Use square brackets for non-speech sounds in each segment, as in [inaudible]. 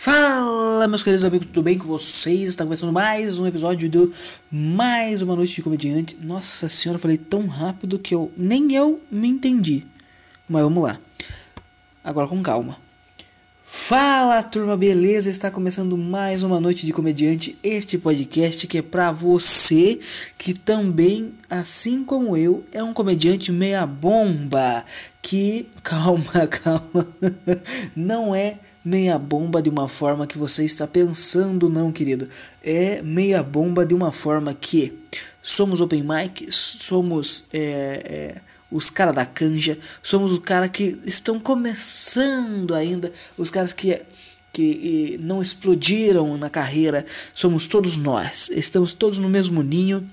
Fala, meus queridos amigos, tudo bem com vocês? Está começando mais um episódio do Mais uma Noite de Comediante. Nossa senhora, falei tão rápido que eu nem eu me entendi. Mas vamos lá. Agora com calma. Fala, turma, beleza? Está começando mais uma Noite de Comediante, este podcast que é para você que também, assim como eu, é um comediante meia bomba, que [laughs] calma, calma. Não é meia bomba de uma forma que você está pensando, não, querido. É meia bomba de uma forma que somos open mic, somos é, é, os caras da canja, somos os caras que estão começando ainda, os caras que que não explodiram na carreira, somos todos nós, estamos todos no mesmo ninho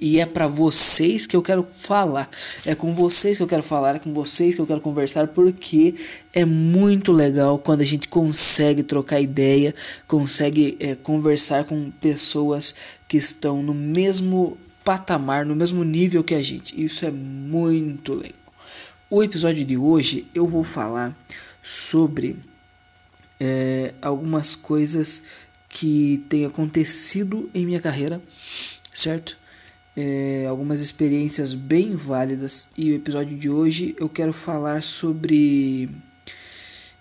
e é para vocês que eu quero falar. É com vocês que eu quero falar, é com vocês que eu quero conversar, porque é muito legal quando a gente consegue trocar ideia, consegue é, conversar com pessoas que estão no mesmo patamar, no mesmo nível que a gente. Isso é muito legal. O episódio de hoje eu vou falar sobre é, algumas coisas que têm acontecido em minha carreira, certo? é, algumas experiências bem válidas e o episódio de hoje eu quero falar sobre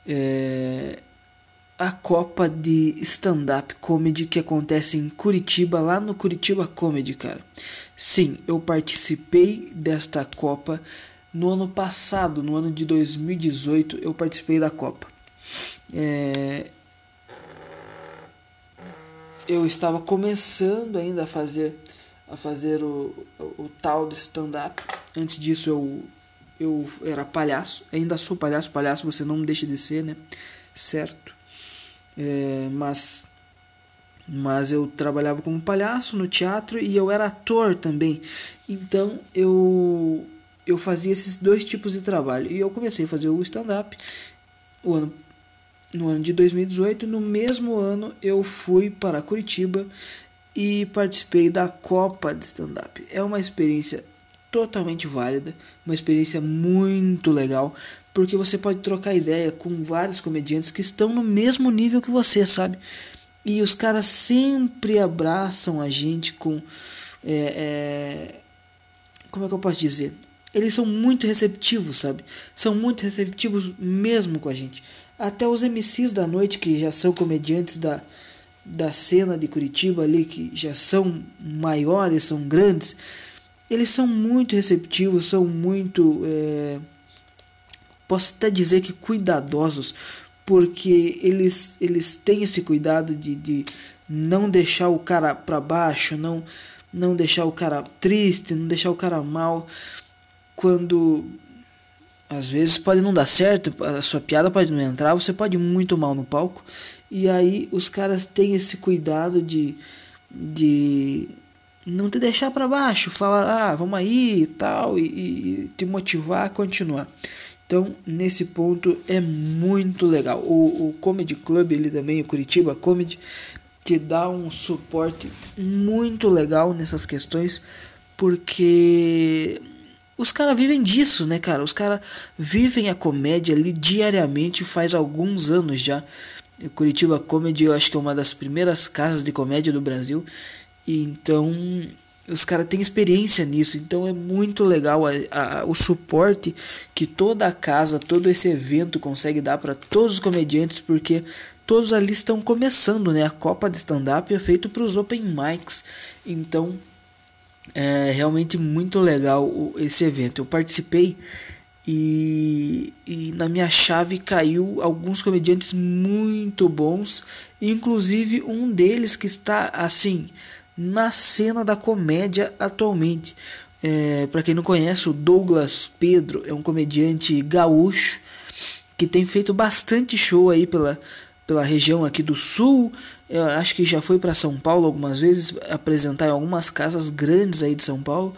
é, a Copa de Stand-Up Comedy que acontece em Curitiba, lá no Curitiba Comedy, cara. Sim, eu participei desta Copa no ano passado, no ano de 2018, eu participei da Copa. É, eu estava começando ainda a fazer a fazer o, o, o tal de stand-up. Antes disso eu, eu era palhaço, ainda sou palhaço, palhaço você não deixa de ser, né? Certo? É, mas mas eu trabalhava como palhaço no teatro e eu era ator também. Então eu eu fazia esses dois tipos de trabalho e eu comecei a fazer o stand-up o ano no ano de 2018. No mesmo ano eu fui para Curitiba e participei da Copa de Stand-Up. É uma experiência totalmente válida, uma experiência muito legal, porque você pode trocar ideia com vários comediantes que estão no mesmo nível que você, sabe? E os caras sempre abraçam a gente com. É, é, como é que eu posso dizer? Eles são muito receptivos, sabe? São muito receptivos mesmo com a gente. Até os MCs da noite, que já são comediantes da, da cena de Curitiba ali, que já são maiores, são grandes, eles são muito receptivos, são muito. É, posso até dizer que cuidadosos, porque eles, eles têm esse cuidado de, de não deixar o cara para baixo, não, não deixar o cara triste, não deixar o cara mal. Quando às vezes pode não dar certo, a sua piada pode não entrar, você pode ir muito mal no palco. E aí os caras têm esse cuidado de, de não te deixar para baixo, falar, ah, vamos aí tal, e, e, te motivar a continuar. Então, nesse ponto é muito legal. O, o Comedy Club, ele também, o Curitiba Comedy, te dá um suporte muito legal nessas questões, porque os caras vivem disso, né, cara? Os caras vivem a comédia ali diariamente faz alguns anos já. O Curitiba Comedy eu acho que é uma das primeiras casas de comédia do Brasil. E então os caras têm experiência nisso, então é muito legal a, a, o suporte que toda a casa, todo esse evento consegue dar para todos os comediantes, porque todos ali estão começando, né? A Copa de Stand-Up é feito para os open mics, então é realmente muito legal esse evento. Eu participei e, e na minha chave caiu alguns comediantes muito bons, inclusive um deles que está assim na cena da comédia atualmente. É, Para quem não conhece, o Douglas Pedro é um comediante gaúcho que tem feito bastante show aí pela, pela região aqui do sul. Eu acho que já foi para São Paulo algumas vezes apresentar em algumas casas grandes aí de São Paulo.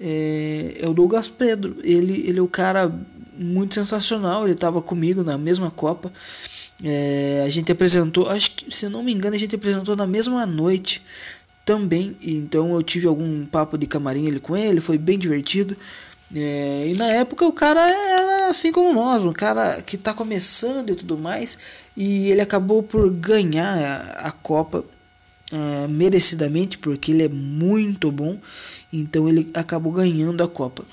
É, é o Douglas Pedro. Ele, ele é o cara muito sensacional. Ele estava comigo na mesma Copa. É, a gente apresentou, acho que se não me engano, a gente apresentou na mesma noite também. Então eu tive algum papo de camarim ele com ele, foi bem divertido. É, e na época o cara era assim como nós, um cara que está começando e tudo mais, e ele acabou por ganhar a, a Copa uh, merecidamente, porque ele é muito bom, então ele acabou ganhando a Copa.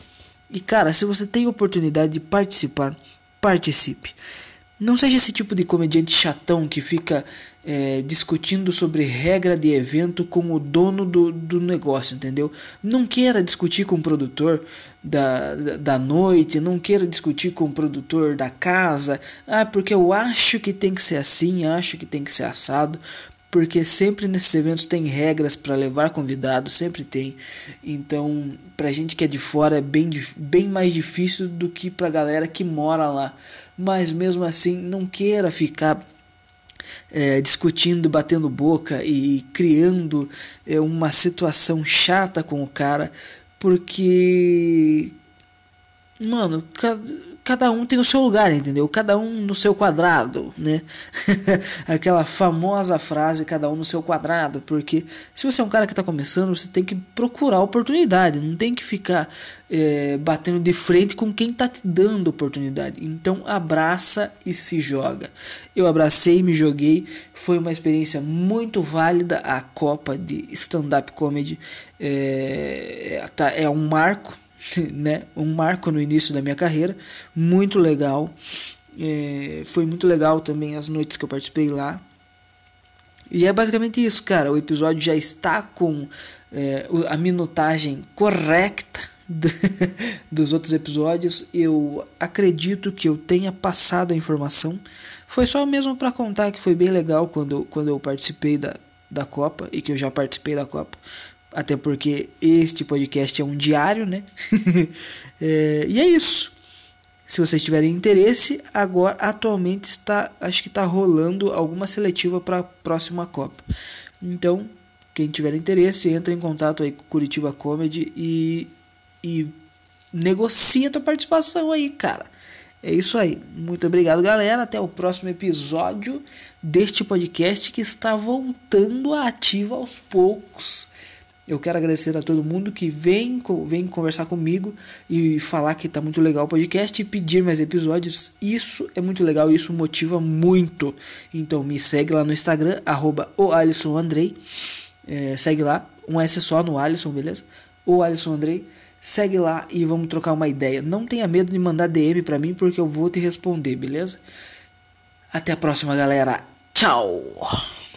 E cara, se você tem oportunidade de participar, participe. Não seja esse tipo de comediante chatão que fica é, discutindo sobre regra de evento com o dono do, do negócio, entendeu? Não queira discutir com o produtor da, da noite, não queira discutir com o produtor da casa, ah, porque eu acho que tem que ser assim, acho que tem que ser assado, porque sempre nesses eventos tem regras para levar convidados, sempre tem. Então, pra gente que é de fora é bem, bem mais difícil do que pra galera que mora lá. Mas mesmo assim, não queira ficar é, discutindo, batendo boca e criando é, uma situação chata com o cara, porque, mano, cada um tem o seu lugar, entendeu? Cada um no seu quadrado, né? [laughs] Aquela famosa frase, cada um no seu quadrado, porque se você é um cara que está começando, você tem que procurar oportunidade, não tem que ficar é, batendo de frente com quem está te dando oportunidade. Então abraça e se joga. Eu abracei, me joguei, foi uma experiência muito válida. A Copa de Stand-Up Comedy é, é um marco né, um marco no início da minha carreira, muito legal. É, foi muito legal também as noites que eu participei lá. E é basicamente isso, cara. O episódio já está com é, a minutagem correta [laughs] dos outros episódios. Eu acredito que eu tenha passado a informação. Foi só mesmo para contar que foi bem legal quando, quando eu participei da, da Copa e que eu já participei da Copa até porque este podcast é um diário, né? [laughs] é, e é isso. Se vocês tiverem interesse, agora atualmente está, acho que está rolando alguma seletiva para a próxima Copa. Então, quem tiver interesse, entra em contato aí com Curitiba Comedy e, e negocia a tua participação aí, cara. É isso aí. Muito obrigado, galera. Até o próximo episódio deste podcast que está voltando a ativa aos poucos. Eu quero agradecer a todo mundo que vem, vem conversar comigo e falar que está muito legal o podcast e pedir mais episódios. Isso é muito legal e isso motiva muito. Então me segue lá no Instagram, arroba o Alisson Andrei. É, segue lá, um S só no Alisson, beleza? O Alisson Andrei. Segue lá e vamos trocar uma ideia. Não tenha medo de mandar DM para mim porque eu vou te responder, beleza? Até a próxima, galera. Tchau!